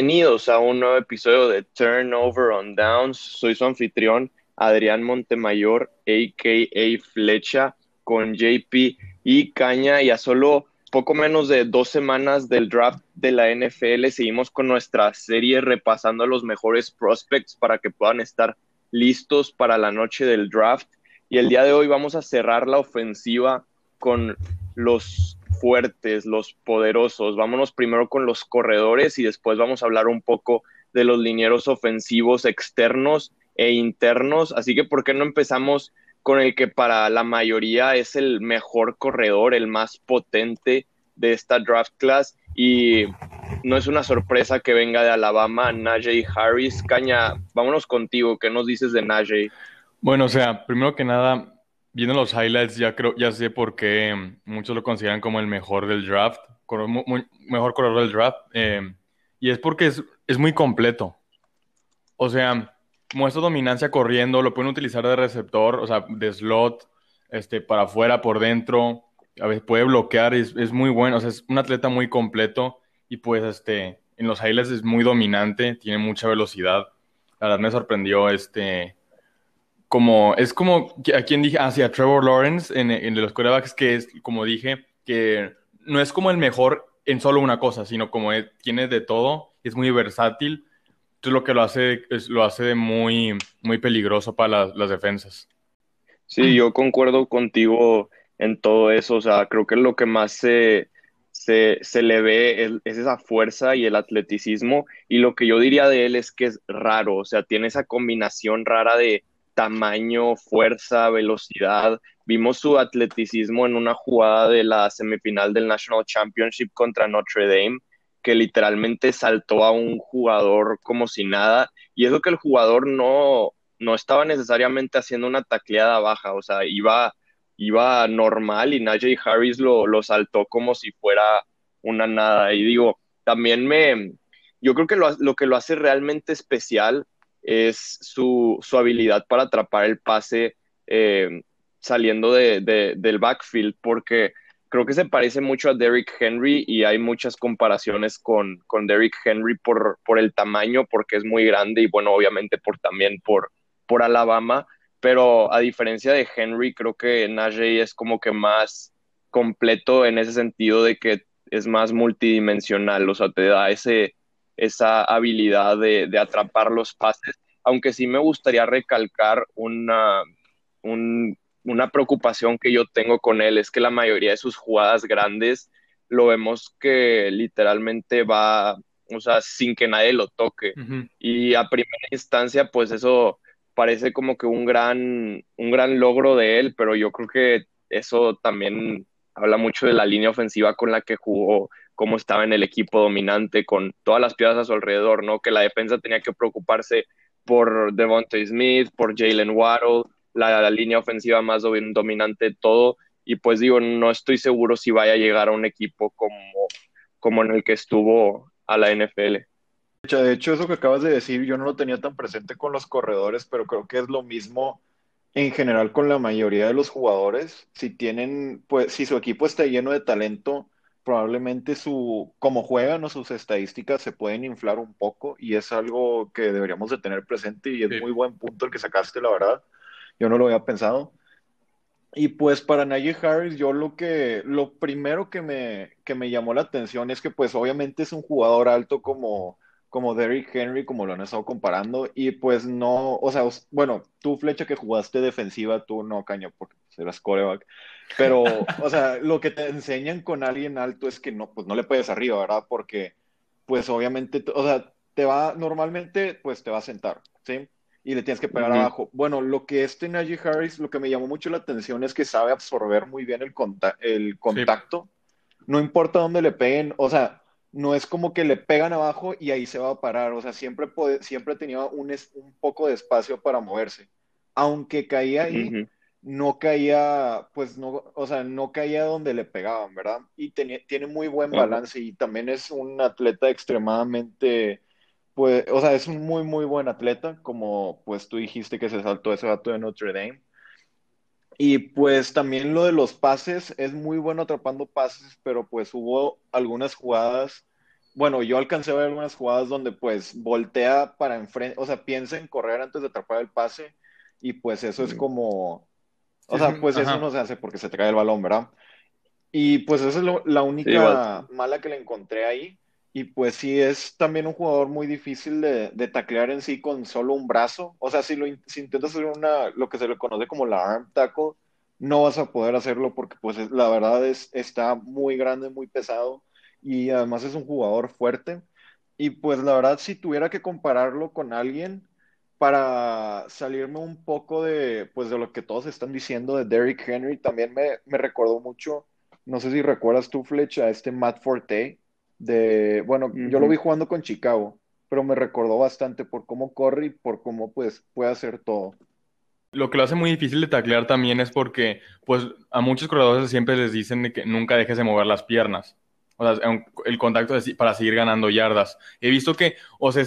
Bienvenidos a un nuevo episodio de Turnover on Downs. Soy su anfitrión, Adrián Montemayor, a.k.a. Flecha, con JP y Caña. Y a solo poco menos de dos semanas del draft de la NFL, seguimos con nuestra serie repasando los mejores prospects para que puedan estar listos para la noche del draft. Y el día de hoy vamos a cerrar la ofensiva con los fuertes, los poderosos. Vámonos primero con los corredores y después vamos a hablar un poco de los linieros ofensivos externos e internos. Así que, ¿por qué no empezamos con el que para la mayoría es el mejor corredor, el más potente de esta draft class? Y no es una sorpresa que venga de Alabama, Najee Harris. Caña, vámonos contigo. ¿Qué nos dices de Najee? Bueno, o sea, primero que nada, viendo los highlights, ya creo, ya sé por qué muchos lo consideran como el mejor del draft, mejor corredor del draft, eh, y es porque es, es, muy completo. O sea, muestra dominancia corriendo, lo pueden utilizar de receptor, o sea, de slot, este, para afuera, por dentro, a veces puede bloquear, es, es muy bueno, o sea, es un atleta muy completo, y pues, este, en los highlights es muy dominante, tiene mucha velocidad. La verdad me sorprendió, este, como, es como, ¿a quién dije? Hacia ah, Trevor Lawrence en, en los corebacks, que es, como dije, que no es como el mejor en solo una cosa, sino como tiene de todo, es muy versátil. Entonces lo que lo hace, es, lo hace muy, muy peligroso para las, las defensas. Sí, yo concuerdo contigo en todo eso. O sea, creo que lo que más se, se, se le ve es, es, esa fuerza y el atleticismo. Y lo que yo diría de él es que es raro. O sea, tiene esa combinación rara de tamaño, fuerza, velocidad. Vimos su atleticismo en una jugada de la semifinal del National Championship contra Notre Dame, que literalmente saltó a un jugador como si nada. Y eso que el jugador no, no estaba necesariamente haciendo una tacleada baja, o sea, iba, iba normal y Najee Harris lo, lo saltó como si fuera una nada. Y digo, también me, yo creo que lo, lo que lo hace realmente especial es su, su habilidad para atrapar el pase eh, saliendo de, del backfield, porque creo que se parece mucho a Derrick Henry y hay muchas comparaciones con, con Derrick Henry por, por el tamaño, porque es muy grande y bueno, obviamente por también por, por Alabama, pero a diferencia de Henry, creo que Najee es como que más completo en ese sentido de que es más multidimensional, o sea, te da ese, esa habilidad de, atrapar los pases, aunque sí me gustaría recalcar una, una preocupación que yo tengo con él, es que la mayoría de sus jugadas grandes lo vemos que literalmente va, o sea, sin que nadie lo toque. Y a primera instancia, pues eso parece como que un gran, un gran logro de él, pero yo creo que eso también habla mucho de la línea ofensiva con la que jugó cómo estaba en el equipo dominante con todas las piezas a su alrededor, ¿no? Que la defensa tenía que preocuparse por Devontae Smith, por Jalen Waddle, la, línea ofensiva más dominante, todo. Y pues digo, no estoy seguro si vaya a llegar a un equipo como, como en el que estuvo a la NFL. De hecho, eso que acabas de decir, yo no lo tenía tan presente con los corredores, pero creo que es lo mismo en general con la mayoría de los jugadores. Si tienen, pues, si su equipo está lleno de talento, probablemente su, como juegan o sus estadísticas se pueden inflar un poco y es algo que deberíamos de tener presente y es muy buen punto el que sacaste, la verdad. Yo no lo había pensado. Y pues para Najee Harris, yo lo que, lo primero que me, que me llamó la atención es que pues obviamente es un jugador alto como, como Derrick Henry, como lo han estado comparando, y pues no, o sea, bueno, tú flecha que jugaste defensiva, tú no, caño, porque eras coreback, pero, o sea, lo que te enseñan con alguien alto es que no, pues no le puedes arriba, ¿verdad? Porque, pues obviamente, o sea, te va, normalmente, pues te va a sentar, ¿sí? Y le tienes que pegar abajo. Bueno, lo que este Najee Harris, lo que me llamó mucho la atención es que sabe absorber muy bien el, el contacto. No importa dónde le peguen, o sea, no es como que le pegan abajo y ahí se va a parar. O sea, siempre, siempre tenía un, un poco de espacio para moverse. Aunque caía ahí, no caía, pues no, o sea, no caía donde le pegaban, ¿verdad? Y tiene muy buen balance y también es un atleta extremadamente, pues, o sea, es un muy, muy buen atleta, como pues tú dijiste que se saltó ese gato de Notre Dame. Y pues también lo de los pases, es muy bueno atrapando pases, pero pues hubo algunas jugadas bueno, yo alcancé a ver algunas jugadas donde pues voltea para enfrente, o sea, piensa en correr antes de atrapar el pase y pues eso es como, o sea, pues eso no se hace porque se trae el balón, ¿verdad? Y pues esa es la única mala que le encontré ahí. Y pues sí, es también un jugador muy difícil de, de taclear en sí con solo un brazo. O sea, si, lo, si intentas hacer una, lo que se le conoce como la arm tackle, no vas a poder hacerlo porque pues la verdad es, está muy grande, muy pesado y además es un jugador fuerte. Y pues la verdad, si tuviera que compararlo con alguien para salirme un poco de, pues, de lo que todos están diciendo de Derrick Henry, también me, me recordó mucho, no sé si recuerdas tú, Fletch, a este Matt Forte, de, bueno, yo lo vi jugando con Chicago, pero me recordó bastante por cómo corre y por cómo pues puede hacer todo. Lo que lo hace muy difícil de taclear también es porque, pues, a muchos corredores siempre les dicen que nunca dejes de mover las piernas. O sea, el contacto para seguir ganando yardas. He visto que, o sea,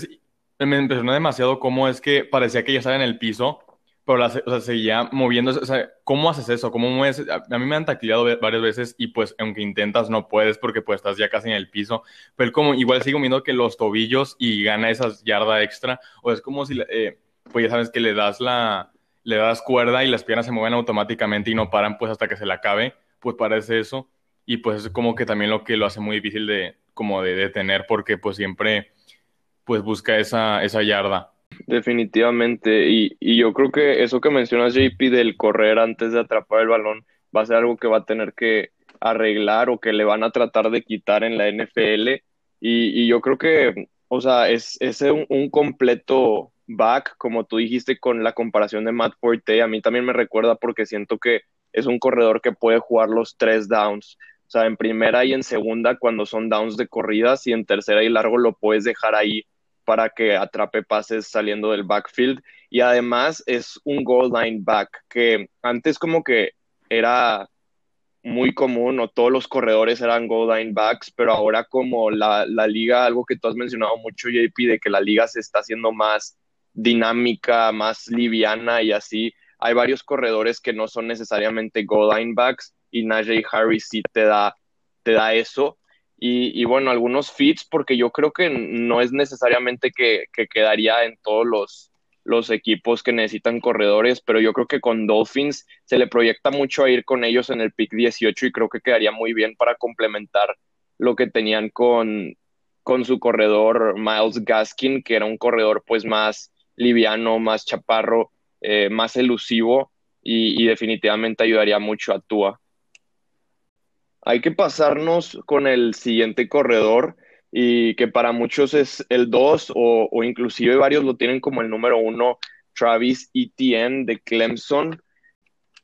me impresionó demasiado cómo es que parecía que ya estaba en el piso, pero la, o sea, seguía moviéndose. O sea, ¿cómo haces eso? ¿Cómo mueves? A, mí me han tacleado varias veces y pues aunque intentas no puedes porque pues estás ya casi en el piso. Pero como igual sigo viendo que los tobillos y gana esa yarda extra. O es como si, eh, pues ya sabes que le das la, le das cuerda y las piernas se mueven automáticamente y no paran pues hasta que se le acabe. Pues parece eso. Y pues es como que también lo que lo hace muy difícil de, como de detener porque pues siempre pues busca esa, esa yarda. Definitivamente, y, y yo creo que eso que mencionas, JP, del correr antes de atrapar el balón, va a ser algo que va a tener que arreglar o que le van a tratar de quitar en la NFL. Y, y yo creo que, o sea, es, un, un, completo back, como tú dijiste con la comparación de Matt Forte. A mí también me recuerda porque siento que es un corredor que puede jugar los tres downs. O sea, en primera y en segunda cuando son downs de corridas y en tercera y largo lo puedes dejar ahí para que atrape pases saliendo del backfield. Y además es un goal line back que antes como que era muy común o todos los corredores eran goal line backs, pero ahora como la, la liga, algo que tú has mencionado mucho JP, de que la liga se está haciendo más dinámica, más liviana y así, hay varios corredores que no son necesariamente goal line backs y Najee Harris sí te da, te da eso y, bueno, algunos fits, porque yo creo que no es necesariamente que, quedaría en todos los, los equipos que necesitan corredores, pero yo creo que con Dolphins se le proyecta mucho a ir con ellos en el pick 18 y creo que quedaría muy bien para complementar lo que tenían con, con su corredor Miles Gaskin, que era un corredor pues más liviano, más chaparro, eh, más elusivo y, y definitivamente ayudaría mucho a Tua hay que pasarnos con el siguiente corredor y que para muchos es el 2 o, o, inclusive varios lo tienen como el número 1, Travis Etienne de Clemson.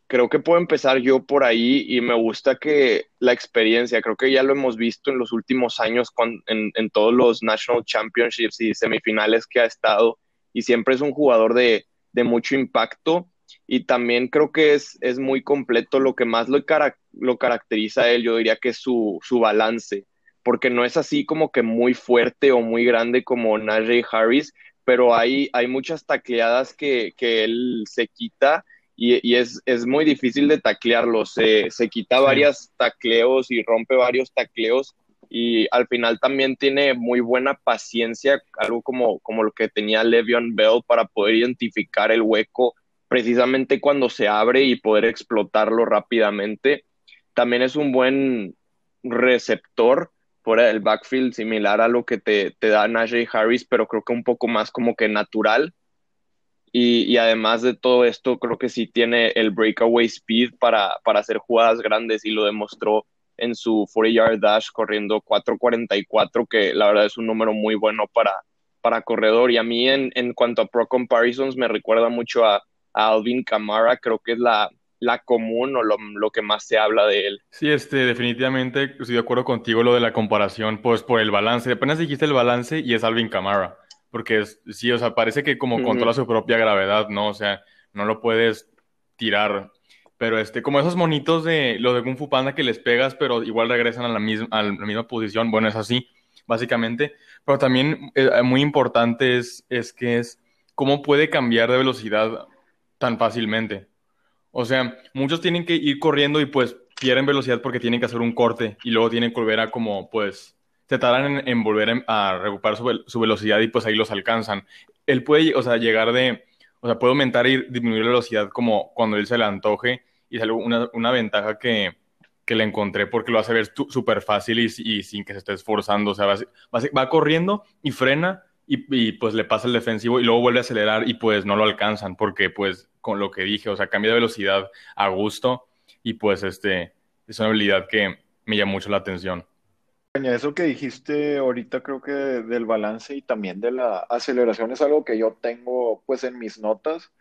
Creo que puedo empezar yo por ahí y me gusta que la experiencia, creo que ya lo hemos visto en los últimos años en, en todos los National Championships y semifinales que ha estado y siempre es un jugador de, de mucho impacto y también creo que es, es muy completo. Lo que más lo, lo caracteriza a él, yo diría que es su, su, balance, porque no es así como que muy fuerte o muy grande como Najee Harris, pero hay, hay muchas tacleadas que, que él se quita y, y es, es, muy difícil de taclearlo. Se, se quita varios tacleos y rompe varios tacleos y al final también tiene muy buena paciencia, algo como, como lo que tenía Le'Veon Bell para poder identificar el hueco precisamente cuando se abre y poder explotarlo rápidamente. También es un buen receptor fuera del backfield, similar a lo que te, te da Najee Harris, pero creo que un poco más como que natural. Y, además de todo esto, creo que sí tiene el breakaway speed para, para hacer jugadas grandes y lo demostró en su 40-yard dash corriendo 4.44, que la verdad es un número muy bueno para, para corredor. Y a mí en, en cuanto a pro comparisons me recuerda mucho a, Alvin Kamara, creo que es la, la común o lo, lo, que más se habla de él. Sí, este, definitivamente estoy de acuerdo contigo lo de la comparación, pues por el balance. Apenas dijiste el balance y es Alvin Kamara, porque es, sí, o sea, parece que como controla su propia gravedad, ¿no? O sea, no lo puedes tirar. Pero este, como esos monitos de los de Kung Fu Panda que les pegas, pero igual regresan a la misma, a la misma posición, bueno, es así, básicamente. Pero también eh, muy importante es, es que es cómo puede cambiar de velocidad tan fácilmente. O sea, muchos tienen que ir corriendo y pues pierden velocidad porque tienen que hacer un corte y luego tienen que volver a como pues se tardan en, volver a recuperar su, velocidad y pues ahí los alcanzan. Él puede, o sea, llegar de, o sea, puede aumentar y disminuir la velocidad como cuando él se le antoje y es algo, una, una ventaja que, que le encontré porque lo hace ver súper fácil y, sin que se esté esforzando, o sea, va, va corriendo y frena y, pues le pasa el defensivo y luego vuelve a acelerar y pues no lo alcanzan porque pues con lo que dije, o sea, cambia de velocidad a gusto y pues este es una habilidad que me llama mucho la atención. Eso que dijiste ahorita creo que del balance y también de la aceleración es algo que yo tengo pues en mis notas,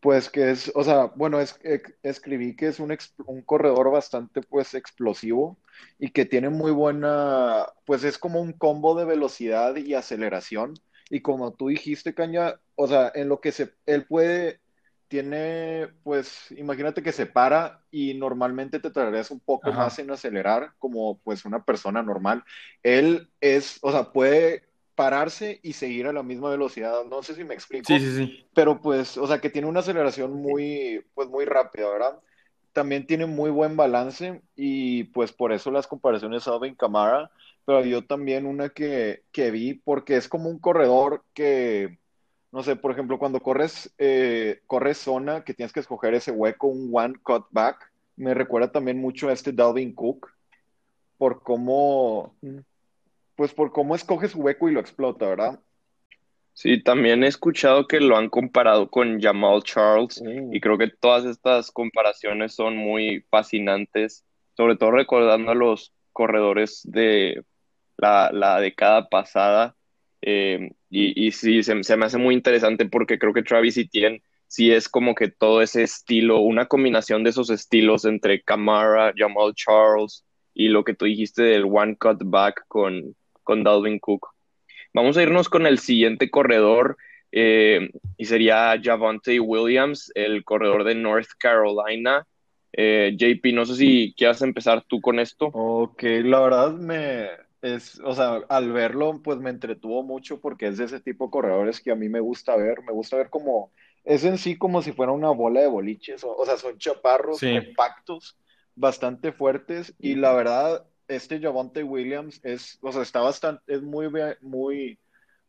pues que es, o sea, bueno, es, escribí que es un, un corredor bastante pues explosivo y que tiene muy buena, pues es como un combo de velocidad y aceleración y como tú dijiste, Caña, o sea, en lo que se, él puede, tiene, pues, imagínate que se para y normalmente te tardarías un poco más en acelerar, como pues una persona normal. Él es, o sea, puede pararse y seguir a la misma velocidad. No sé si me explico. Sí, sí, sí. Pero pues, o sea, que tiene una aceleración muy, pues muy rápida, ¿verdad? También tiene muy buen balance y pues por eso las comparaciones a Alvin Kamara pero yo también una que, vi, porque es como un corredor que, no sé, por ejemplo, cuando corres, eh, corres zona, que tienes que escoger ese hueco, un one cut back, me recuerda también mucho a este Dalvin Cook, por cómo, pues por cómo escoge su hueco y lo explota, ¿verdad? Sí, también he escuchado que lo han comparado con Jamal Charles y mm. creo que todas estas comparaciones son muy fascinantes, sobre todo recordando a los corredores de la, década pasada. Eh, y, y, sí, se, me hace muy interesante porque creo que Travis Etienne sí es como que todo ese estilo, una combinación de esos estilos entre Camara, Jamal Charles y lo que tú dijiste del one cut back con, con Dalvin Cook. Vamos a irnos con el siguiente corredor eh, y sería Javante Williams, el corredor de North Carolina. Eh, JP, no sé si quieras empezar tú con esto. Ok, la verdad me, es, o sea, al verlo, pues me entretuvo mucho porque es de ese tipo de corredores que a mí me gusta ver. Me gusta ver como, es en sí como si fuera una bola de boliches, o, sea, son chaparros, compactos, bastante fuertes. Y la verdad, este Javante Williams es, o sea, está bastante, es muy, muy,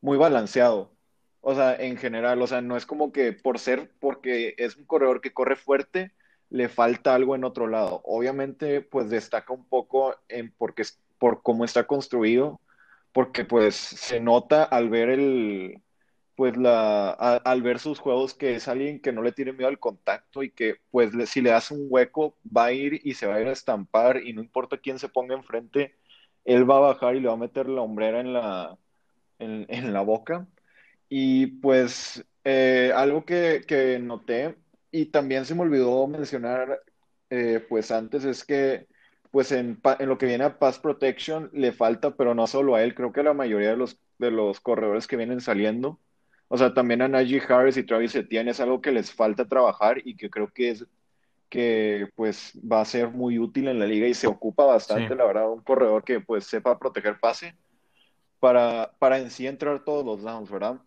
muy balanceado. O sea, en general, o sea, no es como que por ser, porque es un corredor que corre fuerte, le falta algo en otro lado. Obviamente, pues destaca un poco en porque es por cómo está construido, porque pues se nota al ver el, pues la, al ver sus juegos que es alguien que no le tiene miedo al contacto y que pues si le das un hueco va a ir y se va a ir a estampar y no importa quién se ponga enfrente, él va a bajar y le va a meter la hombrera en la, en, la boca. Y pues eh, algo que, que, noté y también se me olvidó mencionar eh, pues antes es que pues en, lo que viene a Pass Protection le falta, pero no solo a él, creo que a la mayoría de los, de los corredores que vienen saliendo, o sea, también a Najee Harris y Travis Etienne es algo que les falta trabajar y que creo que es que pues va a ser muy útil en la liga y se ocupa bastante, la verdad, un corredor que pues sepa proteger pase para, para en sí entrar todos los downs, ¿verdad?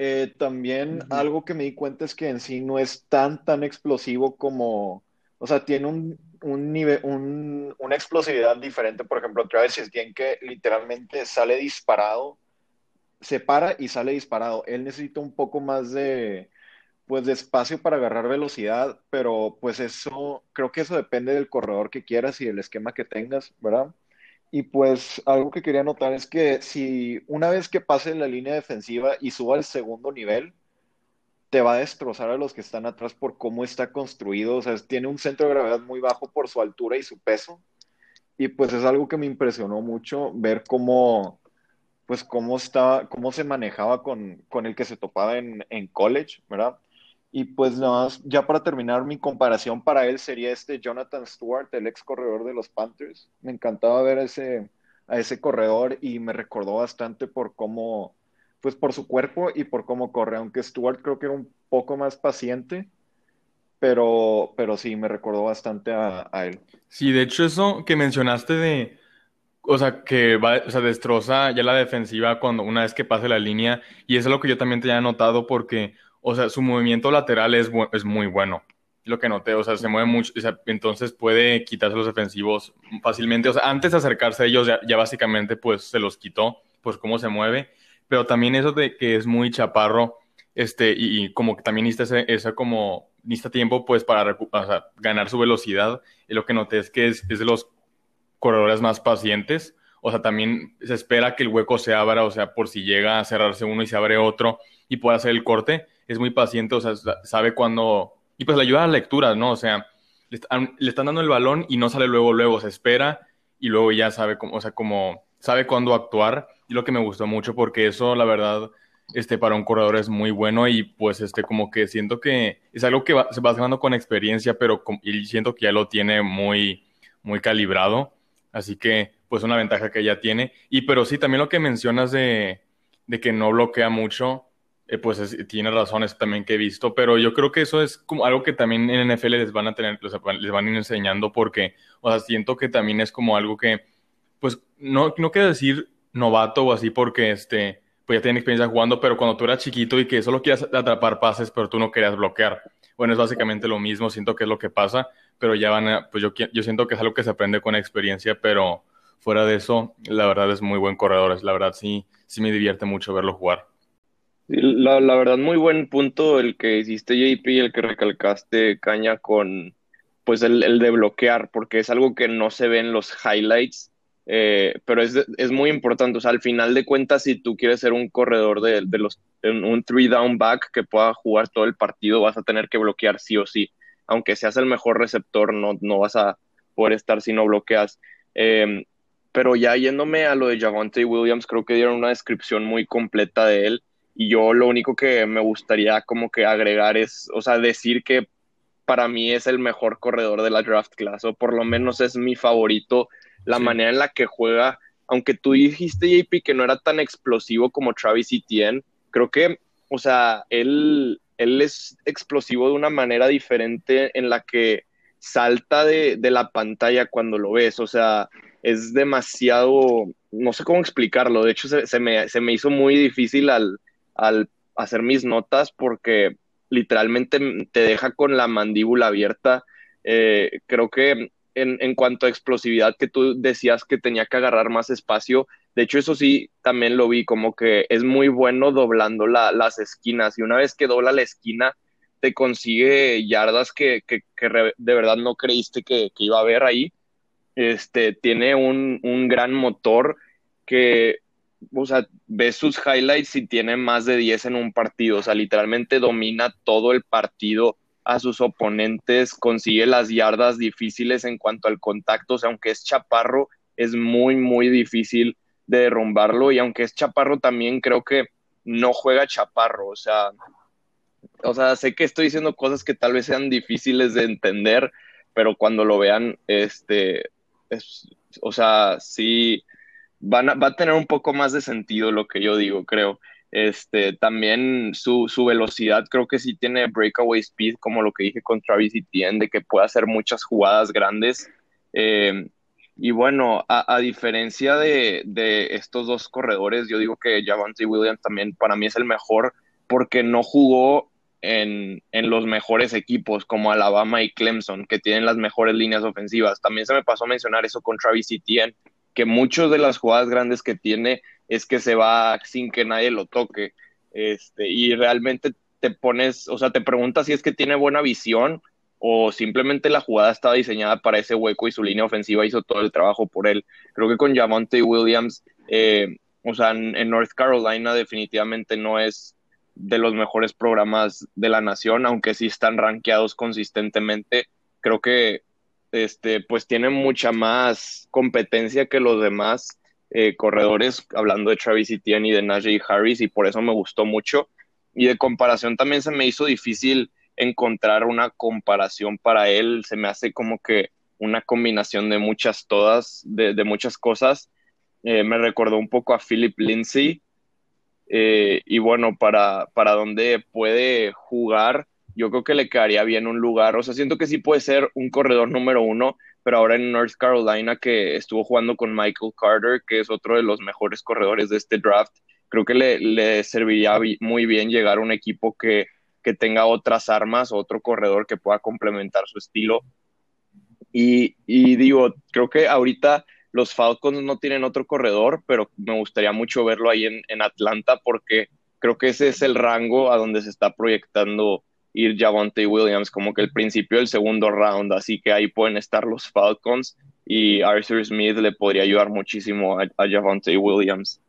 Eh, también algo que me di cuenta es que en sí no es tan, tan explosivo como, o sea, tiene un, un nivel, un, una explosividad diferente. Por ejemplo, Travis Etienne que literalmente sale disparado, se para y sale disparado. Él necesita un poco más de, pues, de espacio para agarrar velocidad, pero pues eso, creo que eso depende del corredor que quieras y del esquema que tengas, ¿verdad? Y pues algo que quería notar es que si una vez que pase la línea defensiva y suba al segundo nivel, te va a destrozar a los que están atrás por cómo está construido. O sea, tiene un centro de gravedad muy bajo por su altura y su peso. Y pues es algo que me impresionó mucho ver cómo, pues cómo estaba, cómo se manejaba con, con el que se topaba en, en college, ¿verdad? Y pues nada más, ya para terminar, mi comparación para él sería este Jonathan Stewart, el ex corredor de los Panthers. Me encantaba ver ese, a ese corredor y me recordó bastante por cómo, pues por su cuerpo y por cómo corre, aunque Stuart creo que era un poco más paciente, pero, pero sí, me recordó bastante a, él. Sí, de hecho eso que mencionaste de, o sea, que va, o sea, destroza ya la defensiva cuando una vez que pase la línea, y eso es lo que yo también te había notado porque, o sea, su movimiento lateral es, es muy bueno. lo que noté, o sea, se mueve mucho, o entonces puede quitarse los defensivos fácilmente, o sea, antes de acercarse a ellos ya, ya, básicamente pues se los quitó, pues cómo se mueve, pero también eso de que es muy chaparro, este, y, como que también necesita ese, como, necesita tiempo pues para ganar su velocidad, y lo que noté es que es, es de los corredores más pacientes, o sea, también se espera que el hueco se abra, o sea, por si llega a cerrarse uno y se abre otro y puede hacer el corte, es muy paciente, o sea, sabe cuándo y pues le ayuda a la lectura, ¿no? O sea, le están, dando el balón y no sale luego, luego, se espera y luego ya sabe cómo, o sea, como sabe cuándo actuar. Y lo que me gustó mucho porque eso, la verdad, este, para un corredor es muy bueno y pues este, como que siento que es algo que se va ganando con experiencia, pero y siento que ya lo tiene muy, muy calibrado. Así que, pues una ventaja que ya tiene. Y pero sí, también lo que mencionas de, de que no bloquea mucho, eh, pues tiene razones también que he visto, pero yo creo que eso es como algo que también en NFL les van a tener, les van a ir enseñando porque, o sea, siento que también es como algo que, pues, no, no quiero decir novato o así porque, este, pues ya tienen experiencia jugando, pero cuando tú eras chiquito y que solo quieras atrapar pases, pero tú no querías bloquear. Bueno, es básicamente lo mismo, siento que es lo que pasa, pero ya van a, pues yo, yo siento que es algo que se aprende con experiencia, pero fuera de eso, la verdad es muy buen corredor, la verdad sí, sí me divierte mucho verlo jugar. La, la, verdad, muy buen punto el que hiciste, JP, y el que recalcaste, Caña, con pues el, el, de bloquear, porque es algo que no se ve en los highlights, eh, pero es, es, muy importante. O sea, al final de cuentas, si tú quieres ser un corredor de, de los, un three down back que pueda jugar todo el partido, vas a tener que bloquear sí o sí. Aunque seas el mejor receptor, no, no vas a poder estar si no bloqueas. Eh, pero ya yéndome a lo de Javante Williams, creo que dieron una descripción muy completa de él y yo lo único que me gustaría como que agregar es, o sea, decir que para mí es el mejor corredor de la draft class, o por lo menos es mi favorito, la manera en la que juega, aunque tú dijiste, JP, que no era tan explosivo como Travis Etienne, creo que, o sea, él, él es explosivo de una manera diferente en la que salta de, de la pantalla cuando lo ves, o sea, es demasiado, no sé cómo explicarlo, de hecho se, me, se me hizo muy difícil al, al hacer mis notas porque literalmente te deja con la mandíbula abierta. Eh, creo que en, en, cuanto a explosividad que tú decías que tenía que agarrar más espacio, de hecho eso sí, también lo vi como que es muy bueno doblando la, las esquinas y una vez que dobla la esquina te consigue yardas que, que, que de verdad no creíste que, que, iba a haber ahí. Este, tiene un, un gran motor que o sea, ves sus highlights y tiene más de 10 en un partido, o sea, literalmente domina todo el partido a sus oponentes, consigue las yardas difíciles en cuanto al contacto, o sea, aunque es chaparro, es muy, muy difícil de derrumbarlo. Y aunque es chaparro también creo que no juega chaparro, o sea, o sea, sé que estoy diciendo cosas que tal vez sean difíciles de entender, pero cuando lo vean, este, es, o sea, sí, van va a tener un poco más de sentido lo que yo digo, creo. Este, también su, su velocidad creo que sí tiene breakaway speed, como lo que dije con Travis Etienne, de que puede hacer muchas jugadas grandes. Eh, y bueno, a, a diferencia de, de, estos dos corredores, yo digo que Javante Williams también para mí es el mejor porque no jugó en, en, los mejores equipos como Alabama y Clemson, que tienen las mejores líneas ofensivas. También se me pasó a mencionar eso con Travis Etienne, que muchas de las jugadas grandes que tiene es que se va sin que nadie lo toque. Este, y realmente te pones, o sea, te preguntas si es que tiene buena visión o simplemente la jugada estaba diseñada para ese hueco y su línea ofensiva hizo todo el trabajo por él. Creo que con Javonte Williams, eh, o sea, en, en, North Carolina definitivamente no es de los mejores programas de la nación, aunque sí están rankeados consistentemente. Creo que este, pues tiene mucha más competencia que los demás eh, corredores, hablando de Travis Etienne y de Najee Harris, y por eso me gustó mucho. Y de comparación también se me hizo difícil encontrar una comparación para él, se me hace como que una combinación de muchas todas, de, muchas cosas. Eh, me recordó un poco a Philip Lindsay. Eh, y bueno, para, para donde puede jugar, yo creo que le quedaría bien un lugar. O sea, siento que sí puede ser un corredor número uno, pero ahora en North Carolina, que estuvo jugando con Michael Carter, que es otro de los mejores corredores de este draft, creo que le, le serviría muy bien llegar a un equipo que que tenga otras armas, otro corredor que pueda complementar su estilo. Y, y digo, creo que ahorita los Falcons no tienen otro corredor, pero me gustaría mucho verlo ahí en, en Atlanta porque creo que ese es el rango a donde se está proyectando ir Javonte Williams, como que el principio del segundo round, así que ahí pueden estar los Falcons y Arthur Smith le podría ayudar muchísimo a, a Javonte Williams.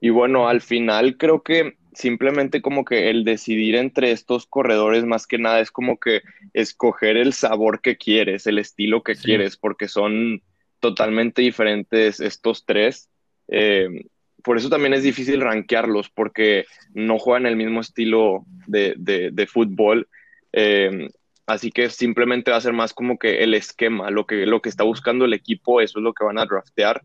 Y bueno, al final creo que simplemente como que el decidir entre estos corredores más que nada es como que escoger el sabor que quieres, el estilo que quieres, porque son totalmente diferentes estos tres. Eh, por eso también es difícil rankearlos, porque no juegan el mismo estilo de, fútbol. Eh, así que simplemente va a ser más como que el esquema, lo que, lo que está buscando el equipo, eso es lo que van a draftear.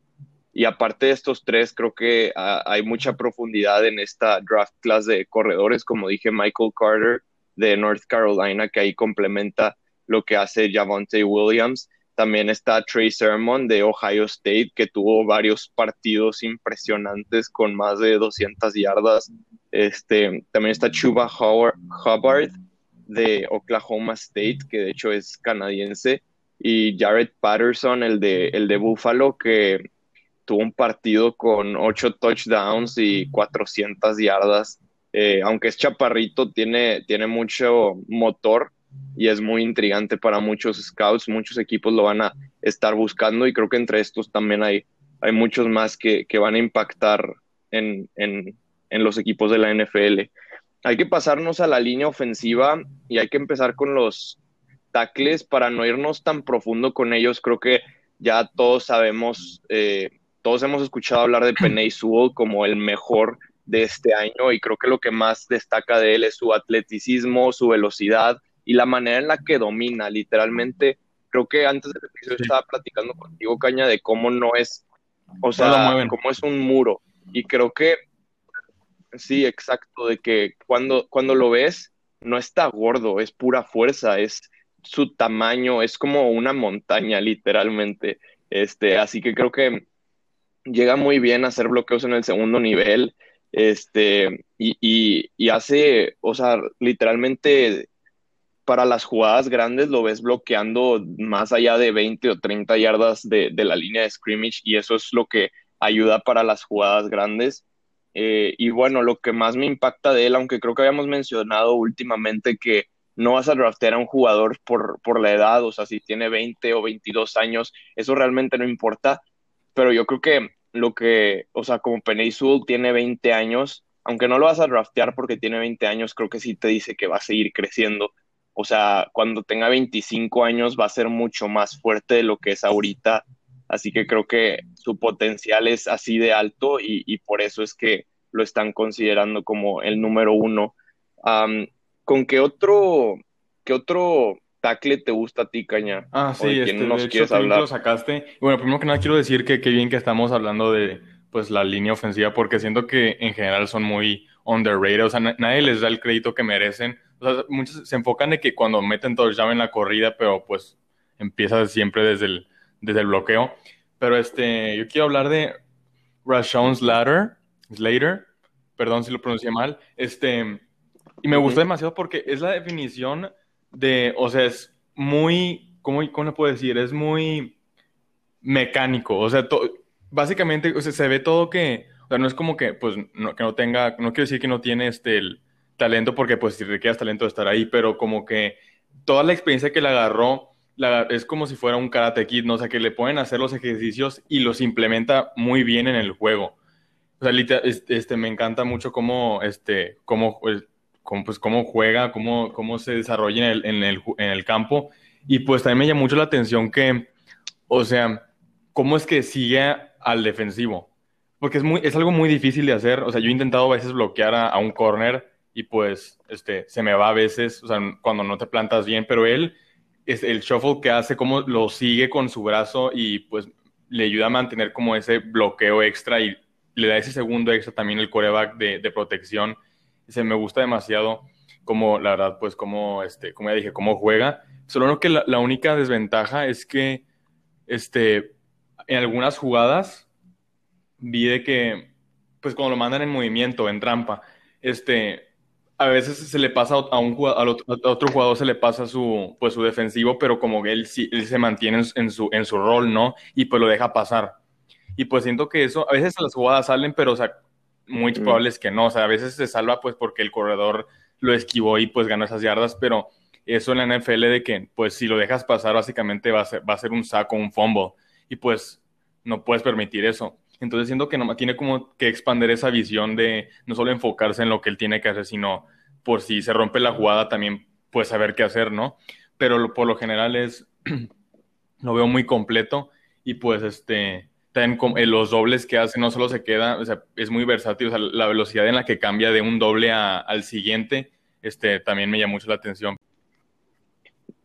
Y aparte de estos tres, creo que ah, hay mucha profundidad en esta draft class de corredores, como dije, Michael Carter de North Carolina, que ahí complementa lo que hace Javonte Williams. También está Trey Sermon de Ohio State, que tuvo varios partidos impresionantes con más de 200 yardas. Este, también está Chuba Hubbard de Oklahoma State, que de hecho es canadiense. Y Jared Patterson, el de, el de Buffalo, que tuvo un partido con 8 touchdowns y 400 yardas. Eh, aunque es chaparrito, tiene, tiene mucho motor y es muy intrigante para muchos scouts, muchos equipos lo van a estar buscando y creo que entre estos también hay, hay muchos más que, que van a impactar en, en, en, los equipos de la NFL. Hay que pasarnos a la línea ofensiva y hay que empezar con los tackles para no irnos tan profundo con ellos. Creo que ya todos sabemos, eh, todos hemos escuchado hablar de Peney Sewell como el mejor de este año y creo que lo que más destaca de él es su atleticismo, su velocidad, y la manera en la que domina, literalmente, creo que antes del episodio estaba platicando contigo, Caña, de cómo no es, o sea, cómo es un muro. Y creo que, sí, exacto, de que cuando, cuando lo ves, no está gordo, es pura fuerza, es su tamaño, es como una montaña, literalmente. Este, así que creo que llega muy bien a hacer bloqueos en el segundo nivel, este, y, y, y hace, o sea, literalmente para las jugadas grandes lo ves bloqueando más allá de 20 o 30 yardas de, la línea de scrimmage y eso es lo que ayuda para las jugadas grandes. Eh, y bueno, lo que más me impacta de él, aunque creo que habíamos mencionado últimamente que no vas a draftear a un jugador por, por la edad, o sea, si tiene 20 o 22 años, eso realmente no importa, pero yo creo que lo que, o sea, como Penny Sewell tiene 20 años, aunque no lo vas a draftear porque tiene 20 años, creo que sí te dice que va a seguir creciendo. O sea, cuando tenga 25 años va a ser mucho más fuerte de lo que es ahorita. Así que creo que su potencial es así de alto y, por eso es que lo están considerando como el número uno. ¿Con qué otro, qué otro tackle te gusta a ti, Caña? Ah, sí, este, nos de quieres hablar? lo sacaste. Bueno, primero que nada quiero decir que qué bien que estamos hablando de pues la línea ofensiva porque siento que en general son muy underrated, o sea, nadie les da el crédito que merecen muchos se enfocan en que cuando meten touchdown en la corrida, pero pues empieza siempre desde el, desde el bloqueo. Pero este, yo quiero hablar de Rashawn Slater, Slater, perdón si lo pronuncié mal, este, y me gustó demasiado porque es la definición de, o sea, es muy, ¿cómo, cómo le puedo decir? Es muy mecánico, o sea, básicamente o sea, se ve todo que, o sea, no es como que, pues, no, que no tenga, no quiero decir que no tiene este, el, talento porque pues si requieres talento de estar ahí, pero como que toda la experiencia que le agarró es como si fuera un karate kid, ¿no? O sea, que le pueden hacer los ejercicios y los implementa muy bien en el juego. O sea, este, me encanta mucho cómo, este, cómo, pues, cómo, pues, cómo juega, cómo, cómo se desarrolla en el, en, el, en el campo. Y pues también me llama mucho la atención que, o sea, cómo es que sigue al defensivo. Porque es, muy, es algo muy difícil de hacer. O sea, yo he intentado a veces bloquear a, a un corner y pues este, se me va a veces, o sea, cuando no te plantas bien, pero él, es el shuffle que hace, como lo sigue con su brazo y pues le ayuda a mantener como ese bloqueo extra y le da ese segundo extra también el coreback de, de protección. Se me gusta demasiado como, la verdad, pues como, este, como ya dije, cómo juega. Solo que la, la única desventaja es que, este, en algunas jugadas vi de que, pues cuando lo mandan en movimiento, en trampa, este, a veces se le pasa a, un a otro jugador se le pasa su, pues, su defensivo, pero como que él, él se mantiene en, su, en su rol, ¿no? Y pues lo deja pasar. Y pues siento que eso, a veces las jugadas salen, pero o sea, muy mm. probable es que no. O sea, a veces se salva pues porque el corredor lo esquivó y pues ganó esas yardas, pero eso en la NFL de que pues si lo dejas pasar básicamente va a ser, va a ser un saco, un fumble. Y pues no puedes permitir eso. Entonces siento que no, tiene como que expandir esa visión de no solo enfocarse en lo que él tiene que hacer, sino por si se rompe la jugada también pues saber qué hacer, ¿no? Pero por lo general es, lo veo muy completo y pues este, también eh, los dobles que hace no solo se queda, o sea, es muy versátil, o sea, la velocidad en la que cambia de un doble al siguiente, este, también me llama mucho la atención.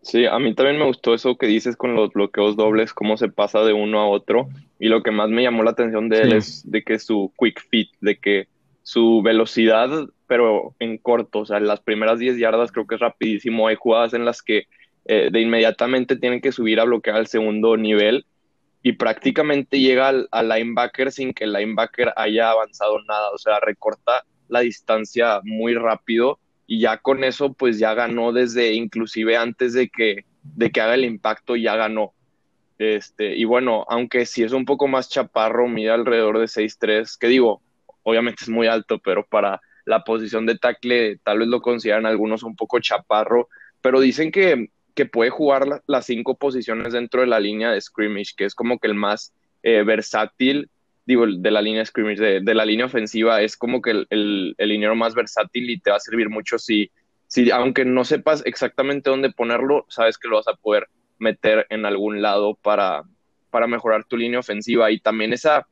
Sí, a mí también me gustó eso que dices con los bloqueos dobles, cómo se pasa de uno a otro. Y lo que más me llamó la atención de él es de que su quick fit, de que su velocidad, pero en corto, o sea, en las primeras 10 yardas creo que es rapidísimo. Hay jugadas en las que eh, de inmediatamente tienen que subir a bloquear al segundo nivel y prácticamente llega al, al, linebacker sin que el linebacker haya avanzado nada. O sea, recorta la distancia muy rápido y ya con eso pues ya ganó desde inclusive antes de que, de que haga el impacto ya ganó. Este, y bueno, aunque si es un poco más chaparro, mide alrededor de 6'3, que digo, obviamente es muy alto, pero para la posición de tackle tal vez lo consideran algunos un poco chaparro, pero dicen que, que puede jugar las cinco posiciones dentro de la línea de scrimmage, que es como que el más eh, versátil digo, de la línea scrimmage, de, la línea ofensiva, es como que el, el, el, más versátil y te va a servir mucho si, si, aunque no sepas exactamente dónde ponerlo, sabes que lo vas a poder meter en algún lado para, para mejorar tu línea ofensiva. Y también esa,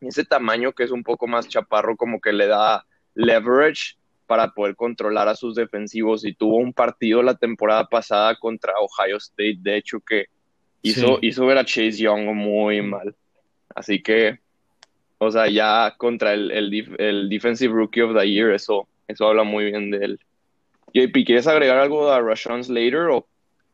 ese tamaño que es un poco más chaparro, como que le da leverage para poder controlar a sus defensivos. Y tuvo un partido la temporada pasada contra Ohio State, de hecho, que hizo, hizo ver a Chase Young muy mal. Así que o sea, ya contra el, el, Defensive Rookie of the Year, eso, eso habla muy bien de él. ¿Y quieres agregar algo a Rashawn Slater o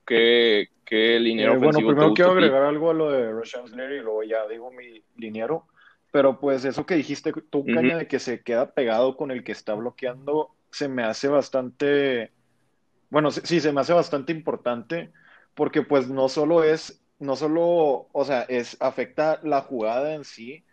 qué, qué liniero eh, Bueno, primero quiero agregar algo a lo de Rashawn Slater y luego ya digo mi liniero. Pero pues eso que dijiste tú, Caña, de que se queda pegado con el que está bloqueando, se me hace bastante, bueno, sí, se me hace bastante importante porque pues no solo es, no solo, o sea, es, afecta la jugada en sí,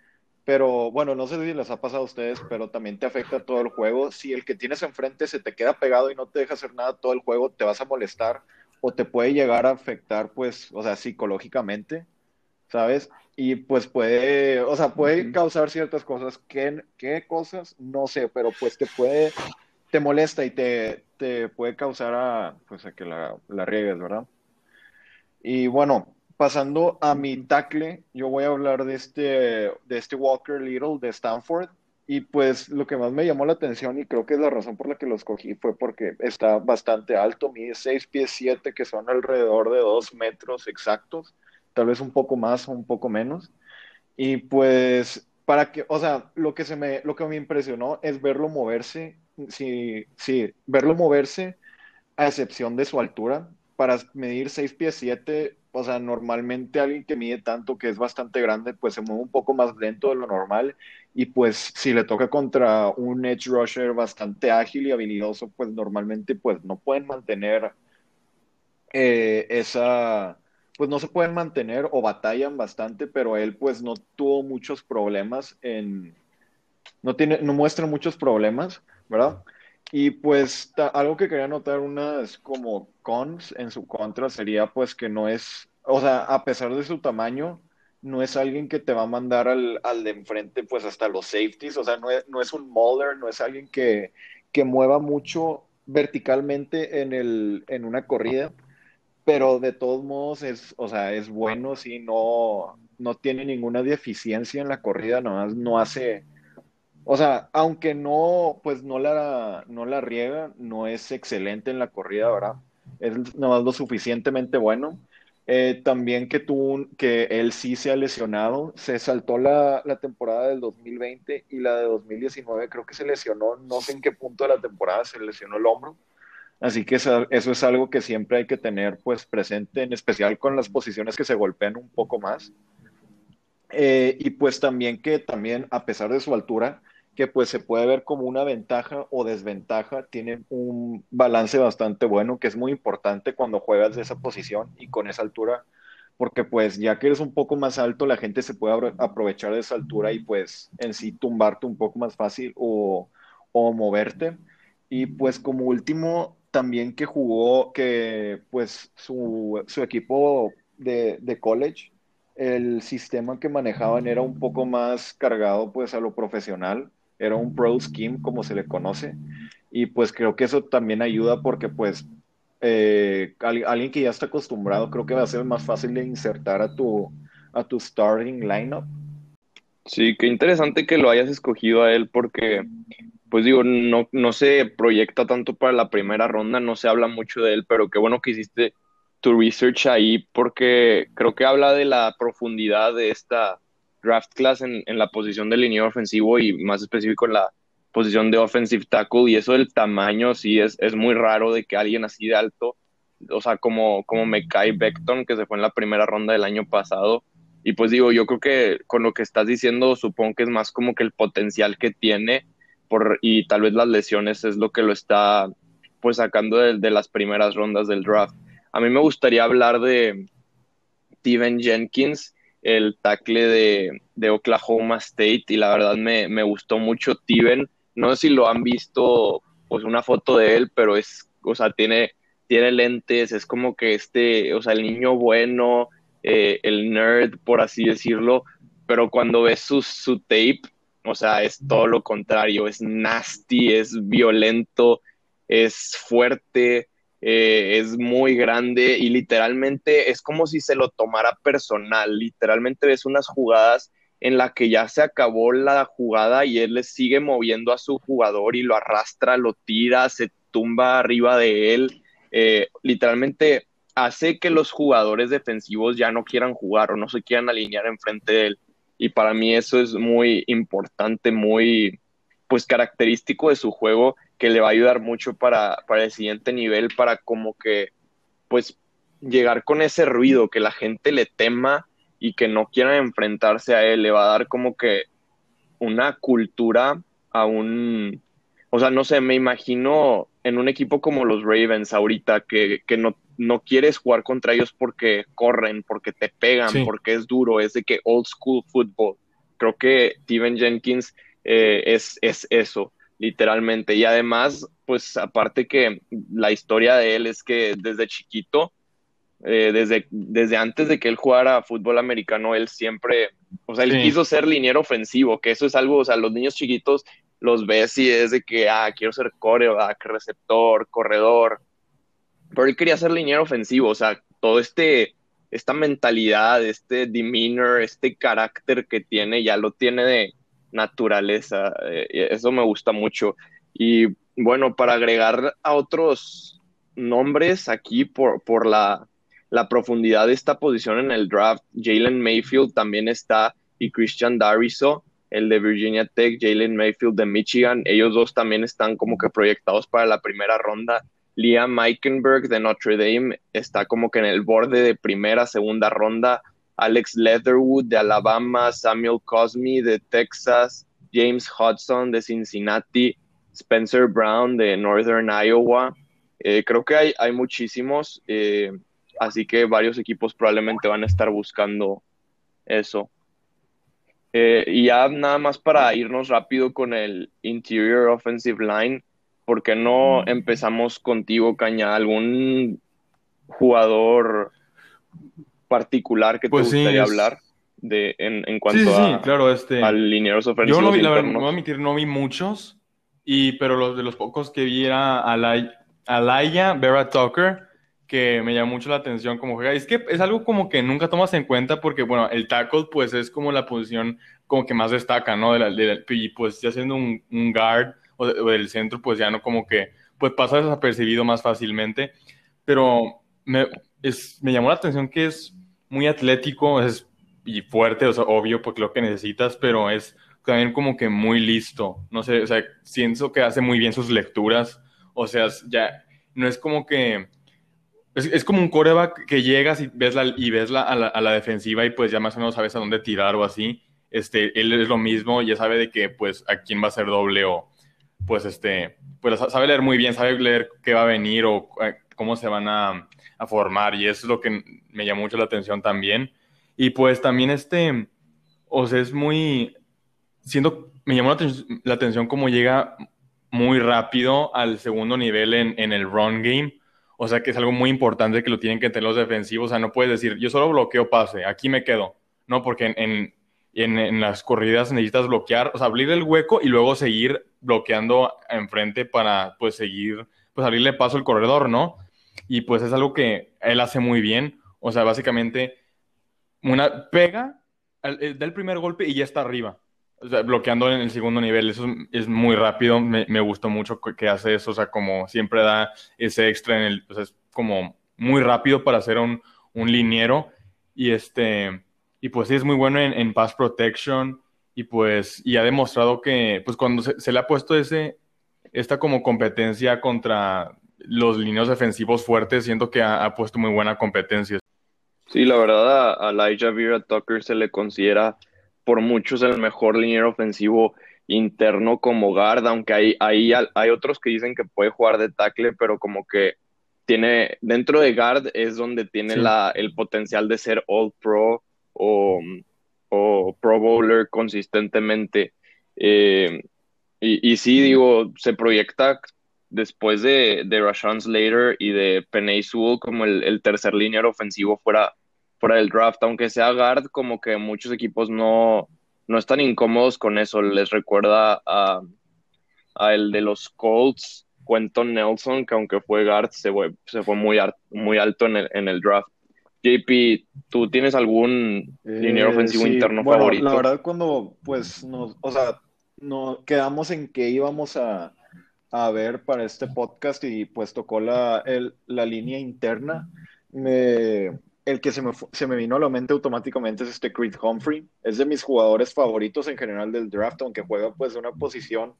pero bueno, no sé si les ha pasado a ustedes, pero también te afecta todo el juego. Si el que tienes enfrente se te queda pegado y no te deja hacer nada todo el juego, te vas a molestar o te puede llegar a afectar, pues, o sea, psicológicamente, ¿sabes? Y pues puede, o sea, puede causar ciertas cosas. ¿Qué, qué cosas? No sé, pero pues te puede, te molesta y te, te puede causar a, pues, a que la, la riegues, ¿verdad? Y bueno, pasando a mi tackle, yo voy a hablar de este, de este Walker Little de Stanford. Y pues lo que más me llamó la atención y creo que es la razón por la que lo escogí fue porque está bastante alto, mide 6 pies 7 que son alrededor de 2 metros exactos, tal vez un poco más o un poco menos. Y pues para que, o sea, lo que se me, lo que me impresionó es verlo moverse, sí, sí, verlo moverse a excepción de su altura. Para medir 6 pies 7 o sea, normalmente alguien que mide tanto, que es bastante grande, pues se mueve un poco más lento de lo normal. Y pues si le toca contra un edge rusher bastante ágil y habilidoso, pues normalmente pues no pueden mantener eh, esa, pues no se pueden mantener o batallan bastante, pero él pues no tuvo muchos problemas en, no tiene, no muestra muchos problemas, ¿verdad? Y pues algo que quería notar unas como cons en su contra sería pues que no es, o sea, a pesar de su tamaño, no es alguien que te va a mandar al, al de enfrente pues hasta los safeties, o sea, no es, no es un mauler, no es alguien que, que mueva mucho verticalmente en, el, en una corrida, pero de todos modos es, o sea, es bueno, sí, no, no tiene ninguna deficiencia en la corrida, nomás no hace o sea, aunque no, pues no la, no la riega, no es excelente en la corrida, ¿verdad? Es nomás lo suficientemente bueno. Eh, también que tú, que él sí se ha lesionado, se saltó la, la, temporada del 2020 y la de 2019 creo que se lesionó, no sé en qué punto de la temporada se lesionó el hombro. Así que eso, es algo que siempre hay que tener pues presente, en especial con las posiciones que se golpean un poco más. Eh, y pues también que también, a pesar de su altura, que pues se puede ver como una ventaja o desventaja, tiene un balance bastante bueno, que es muy importante cuando juegas de esa posición y con esa altura, porque pues ya que eres un poco más alto, la gente se puede aprovechar de esa altura y pues en sí tumbarte un poco más fácil o, o moverte. Y pues como último, también que jugó, que pues su, su equipo de, de college, el sistema que manejaban era un poco más cargado pues a lo profesional era un pro scheme como se le conoce y pues creo que eso también ayuda porque pues eh, alguien que ya está acostumbrado creo que va a ser más fácil de insertar a tu a tu starting lineup. Sí, qué interesante que lo hayas escogido a él porque pues digo, no, no se proyecta tanto para la primera ronda, no se habla mucho de él, pero qué bueno que hiciste tu research ahí porque creo que habla de la profundidad de esta draft class en, en la posición de línea ofensivo y más específico en la posición de offensive tackle y eso del tamaño sí es, es muy raro de que alguien así de alto, o sea, como, como Mekai Beckton que se fue en la primera ronda del año pasado y pues digo, yo creo que con lo que estás diciendo supongo que es más como que el potencial que tiene por, y tal vez las lesiones es lo que lo está pues sacando de, de las primeras rondas del draft. A mí me gustaría hablar de Steven Jenkins, el tackle de, Oklahoma State y la verdad me, gustó mucho Steven. No sé si lo han visto, pues una foto de él, pero es, o sea, tiene, tiene lentes, es como que este, o sea, el niño bueno, eh, el nerd, por así decirlo, pero cuando ves su, su tape, o sea, es todo lo contrario, es nasty, es violento, es fuerte, eh, es muy grande y literalmente es como si se lo tomara personal. Literalmente ves unas jugadas en la que ya se acabó la jugada y él le sigue moviendo a su jugador y lo arrastra, lo tira, se tumba arriba de él. Eh, literalmente hace que los jugadores defensivos ya no quieran jugar o no se quieran alinear enfrente de él. Y para mí eso es muy importante, muy pues característico de su juego que le va a ayudar mucho para, para el siguiente nivel, para como que, pues, llegar con ese ruido, que la gente le tema y que no quiera enfrentarse a él, le va a dar como que una cultura a un, o sea, no sé, me imagino en un equipo como los Ravens ahorita, que, que no, no quieres jugar contra ellos porque corren, porque te pegan, porque es duro, es de que old school football. Creo que Steven Jenkins eh, es, es eso literalmente. Y además, pues aparte que la historia de él es que desde chiquito, eh, desde, desde antes de que él jugara fútbol americano, él siempre, o sea, él quiso ser liniero ofensivo, que eso es algo, o sea, los niños chiquitos los ves y es de que, ah, quiero ser coreback, receptor, corredor, pero él quería ser liniero ofensivo, o sea, todo este, esta mentalidad, este demeanor, este carácter que tiene, ya lo tiene de, naturaleza. Eh, eso me gusta mucho. Y bueno, para agregar a otros nombres aquí por, por la, la profundidad de esta posición en el draft, Jalen Mayfield también está y Christian Dariso, el de Virginia Tech, Jalen Mayfield de Michigan, ellos dos también están como que proyectados para la primera ronda. Liam Meikenberg de Notre Dame está como que en el borde de primera, segunda ronda. Alex Leatherwood de Alabama, Samuel Cosme de Texas, James Hudson de Cincinnati, Spencer Brown de Northern Iowa. Eh, creo que hay, hay muchísimos, eh, así que varios equipos probablemente van a estar buscando eso. Eh, y ya nada más para irnos rápido con el Interior Offensive Line, ¿por qué no empezamos contigo, Caña? ¿Algún jugador particular que te pues gustaría hablar de, en, en cuanto sí, sí, claro, este, al linieros ofensivos? Yo no vi, la verdad, no voy a admitir, no vi muchos, y, pero los de los pocos que vi era Alaya Vera Tucker, que me llamó mucho la atención como juega. Es que es algo como que nunca tomas en cuenta porque, bueno, el tackle pues es como la posición como que más destaca, ¿no? De la, de y pues ya siendo un, un guard o, del centro, pues ya no como que, pues pasa desapercibido más fácilmente. Pero me, es, me llamó la atención que es muy atlético es, y fuerte, o sea, obvio, porque lo que necesitas, pero es también como que muy listo. No sé, o sea, siento que hace muy bien sus lecturas. O sea, ya no es como que. Es, como un coreback que llegas y ves, la, y ves la, a, la, defensiva y pues ya más o menos sabes a dónde tirar o así. este, él es lo mismo, ya sabe de que, pues, a quién va a ser doble o, pues, este, pues, sabe leer muy bien, sabe leer qué va a venir o eh, cómo se van a, formar y eso es lo que me llamó mucho la atención también. Y pues también este, o sea, es muy, siendo, me llamó la, atención cómo llega muy rápido al segundo nivel en, en, el run game. O sea, que es algo muy importante que lo tienen que tener los defensivos. O sea, no puedes decir, yo solo bloqueo pase, aquí me quedo. No, porque en, en, en las corridas necesitas bloquear, o sea, abrir el hueco y luego seguir bloqueando enfrente para, pues, seguir, pues, abrirle paso al corredor, ¿no? Y pues es algo que él hace muy bien. O sea, básicamente, una pega, eh, da el primer golpe y ya está arriba. O sea, bloqueando en el segundo nivel. Eso es muy rápido. Me, me, gustó mucho que hace eso. O sea, como siempre da ese extra en el. O sea, es como muy rápido para ser un, un liniero. Y este. Y pues sí, es muy bueno en, en pass protection. Y pues. Y ha demostrado que. Pues cuando se, se le ha puesto ese. Esta como competencia contra los lineos defensivos fuertes, siento que ha, ha, puesto muy buena competencia. Sí, la verdad a, a Elijah Vera Tucker se le considera por muchos el mejor liniero ofensivo interno como guard, aunque hay, hay, hay otros que dicen que puede jugar de tackle, pero como que tiene, dentro de guard es donde tiene sí. la, el potencial de ser All Pro o, o Pro Bowler consistentemente. Eh, y, y sí, digo, se proyecta después de, de Slater y de Penay Sewell como el, el, tercer lineero ofensivo fuera, fuera del draft, aunque sea guard, como que muchos equipos no, no están incómodos con eso. Les recuerda a, a el de los Colts, Quentin Nelson, que aunque fue guard, se fue, se fue muy, muy alto en el, en el draft. JP, ¿tú tienes algún liniero eh, ofensivo sí. interno bueno, favorito? La verdad, cuando pues nos, o sea, nos quedamos en que íbamos a, a ver para este podcast y pues tocó la, el, la línea interna. Me, el que se me, se me vino a la mente automáticamente es este Creed Humphrey. Es de mis jugadores favoritos en general del draft, aunque juega pues de una posición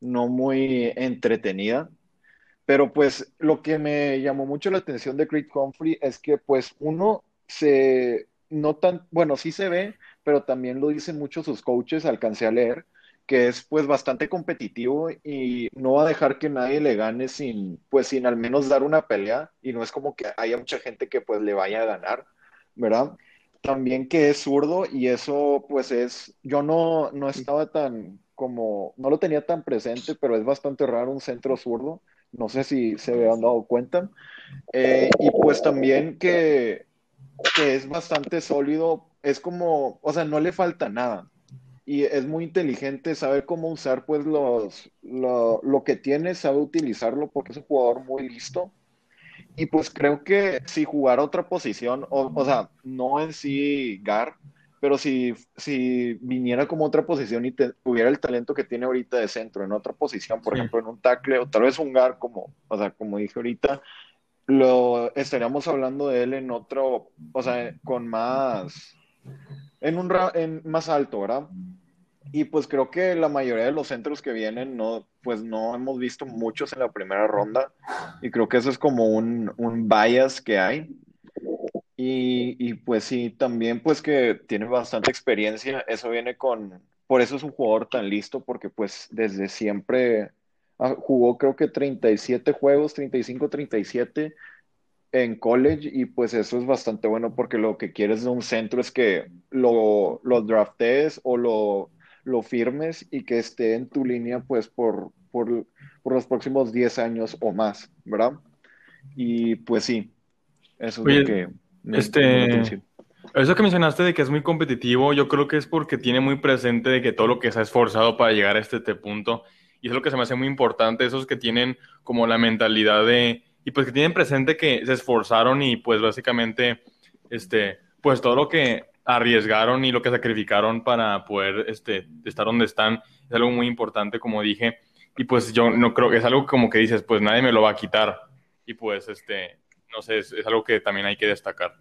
no muy entretenida. Pero pues lo que me llamó mucho la atención de Creed Humphrey es que pues uno se, no tan, bueno, sí se ve, pero también lo dicen muchos sus coaches, alcancé a leer, que es pues bastante competitivo y no va a dejar que nadie le gane sin pues sin al menos dar una pelea y no es como que haya mucha gente que pues le vaya a ganar, ¿verdad? También que es zurdo y eso pues es, yo no, no estaba tan como, no lo tenía tan presente, pero es bastante raro un centro zurdo, no sé si se habían dado cuenta. Eh, y pues también que, es bastante sólido, es como, o sea, no le falta nada y es muy inteligente, sabe cómo usar pues los, lo, lo, que tiene, sabe utilizarlo porque es un jugador muy listo. Y pues creo que si jugara otra posición, o, o sea, no en sí Gar, pero si, si viniera como otra posición y te, tuviera el talento que tiene ahorita de centro en otra posición, por sí. ejemplo en un tackle o tal vez un Gar como, o sea, como dije ahorita, lo estaríamos hablando de él en otro, o sea, con más en un en más alto, ¿verdad? Y pues creo que la mayoría de los centros que vienen, no, pues no hemos visto muchos en la primera ronda. Y creo que eso es como un, un bias que hay. Y, y, pues sí, también pues que tiene bastante experiencia. Eso viene con, por eso es un jugador tan listo, porque pues desde siempre ah, jugó creo que 37 juegos, 35, 37 en college y pues eso es bastante bueno porque lo que quieres de un centro es que lo, lo draftees o lo, lo, firmes y que esté en tu línea pues por, por, por, los próximos 10 años o más, ¿verdad? Y pues sí, eso Oye, es lo que me, este... Eso que mencionaste de que es muy competitivo, yo creo que es porque tiene muy presente de que todo lo que se ha esforzado para llegar a este, este punto, y es lo que se me hace muy importante, esos que tienen como la mentalidad de, y pues que tienen presente que se esforzaron y pues básicamente, este, pues todo lo que arriesgaron y lo que sacrificaron para poder este, estar donde están es algo muy importante, como dije, y pues yo no creo que es algo como que dices, pues nadie me lo va a quitar, y pues este, no sé, es, es algo que también hay que destacar.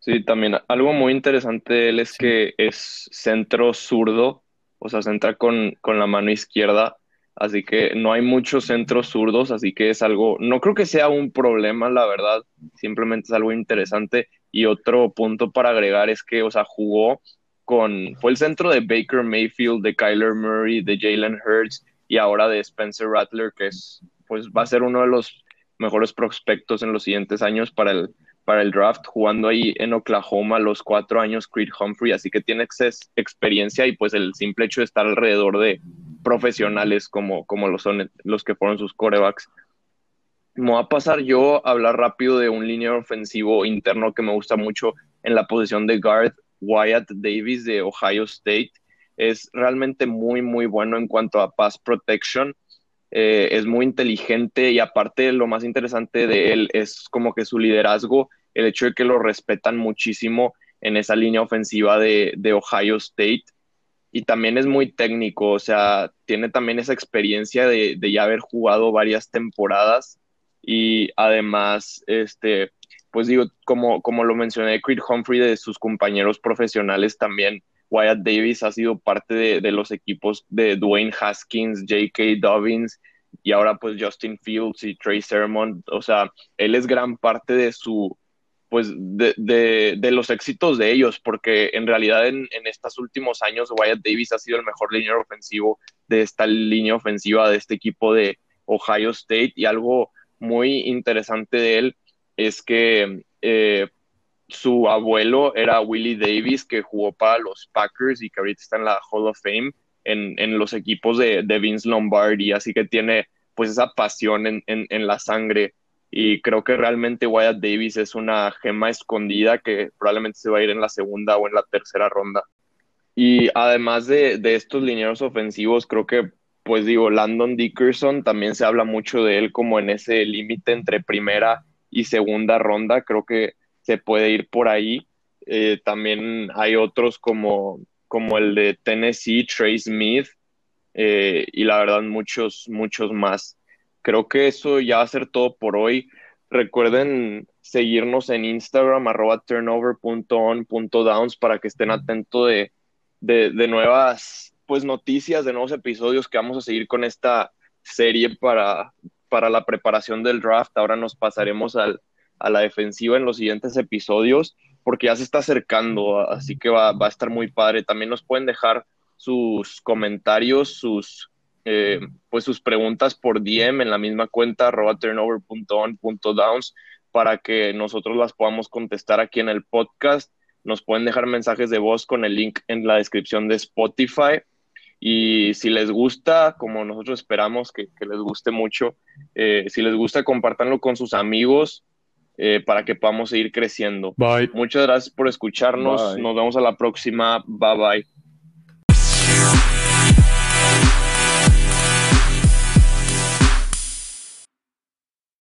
Sí, también algo muy interesante de él es sí. que es centro zurdo, o sea, centra con, con la mano izquierda, así que no hay muchos centros zurdos, así que es algo, no creo que sea un problema, la verdad, simplemente es algo interesante. Y otro punto para agregar es que, o sea, jugó con, fue el centro de Baker Mayfield, de Kyler Murray, de Jalen Hurts y ahora de Spencer Rattler, que es, pues va a ser uno de los mejores prospectos en los siguientes años para el, para el draft, jugando ahí en Oklahoma los cuatro años Creed Humphrey, así que tiene experiencia y pues el simple hecho de estar alrededor de profesionales como, como son los que fueron sus corebacks. Me va a pasar yo a hablar rápido de un línea ofensivo interno que me gusta mucho en la posición de guard, Wyatt Davis de Ohio State. Es realmente muy, muy bueno en cuanto a pass protection. Eh, es muy inteligente y aparte lo más interesante de él es como que su liderazgo, el hecho de que lo respetan muchísimo en esa línea ofensiva de, Ohio State. Y también es muy técnico, o sea, tiene también esa experiencia de, de, ya haber jugado varias temporadas. Y además, este, pues digo, como, como lo mencioné, Creed Humphrey de sus compañeros profesionales también, Wyatt Davis ha sido parte de, de los equipos de Dwayne Haskins, J.K. Dobbins y ahora pues Justin Fields y Trey Sermon, o sea, él es gran parte de su, pues de, de, de, los éxitos de ellos, porque en realidad en, en, estos últimos años Wyatt Davis ha sido el mejor línea ofensivo de esta línea ofensiva de este equipo de Ohio State y algo muy interesante de él es que eh, su abuelo era Willie Davis, que jugó para los Packers y que ahorita está en la Hall of Fame en, en los equipos de, de, Vince Lombardi, así que tiene pues esa pasión en, en, en, la sangre. Y creo que realmente Wyatt Davis es una gema escondida que probablemente se va a ir en la segunda o en la tercera ronda. Y además de, de estos linieros ofensivos, creo que pues digo, Landon Dickerson también se habla mucho de él como en ese límite entre primera y segunda ronda, creo que se puede ir por ahí. Eh, también hay otros como, como el de Tennessee, Trey Smith, eh, y la verdad muchos, muchos más. Creo que eso ya va a ser todo por hoy. Recuerden seguirnos en Instagram, arroba turnover.on.downs para que estén atentos de, de, de nuevas pues noticias de nuevos episodios que vamos a seguir con esta serie para, para la preparación del draft. Ahora nos pasaremos al, a la defensiva en los siguientes episodios porque ya se está acercando, así que va, va a estar muy padre. También nos pueden dejar sus comentarios, sus, eh, pues sus preguntas por DM en la misma cuenta arroba turnover.on.downs para que nosotros las podamos contestar aquí en el podcast. Nos pueden dejar mensajes de voz con el link en la descripción de Spotify y si les gusta, como nosotros esperamos que, que les guste mucho, eh, si les gusta, compártanlo con sus amigos eh, para que podamos seguir creciendo. Bye. Muchas gracias por escucharnos. Bye. Nos vemos a la próxima. Bye bye.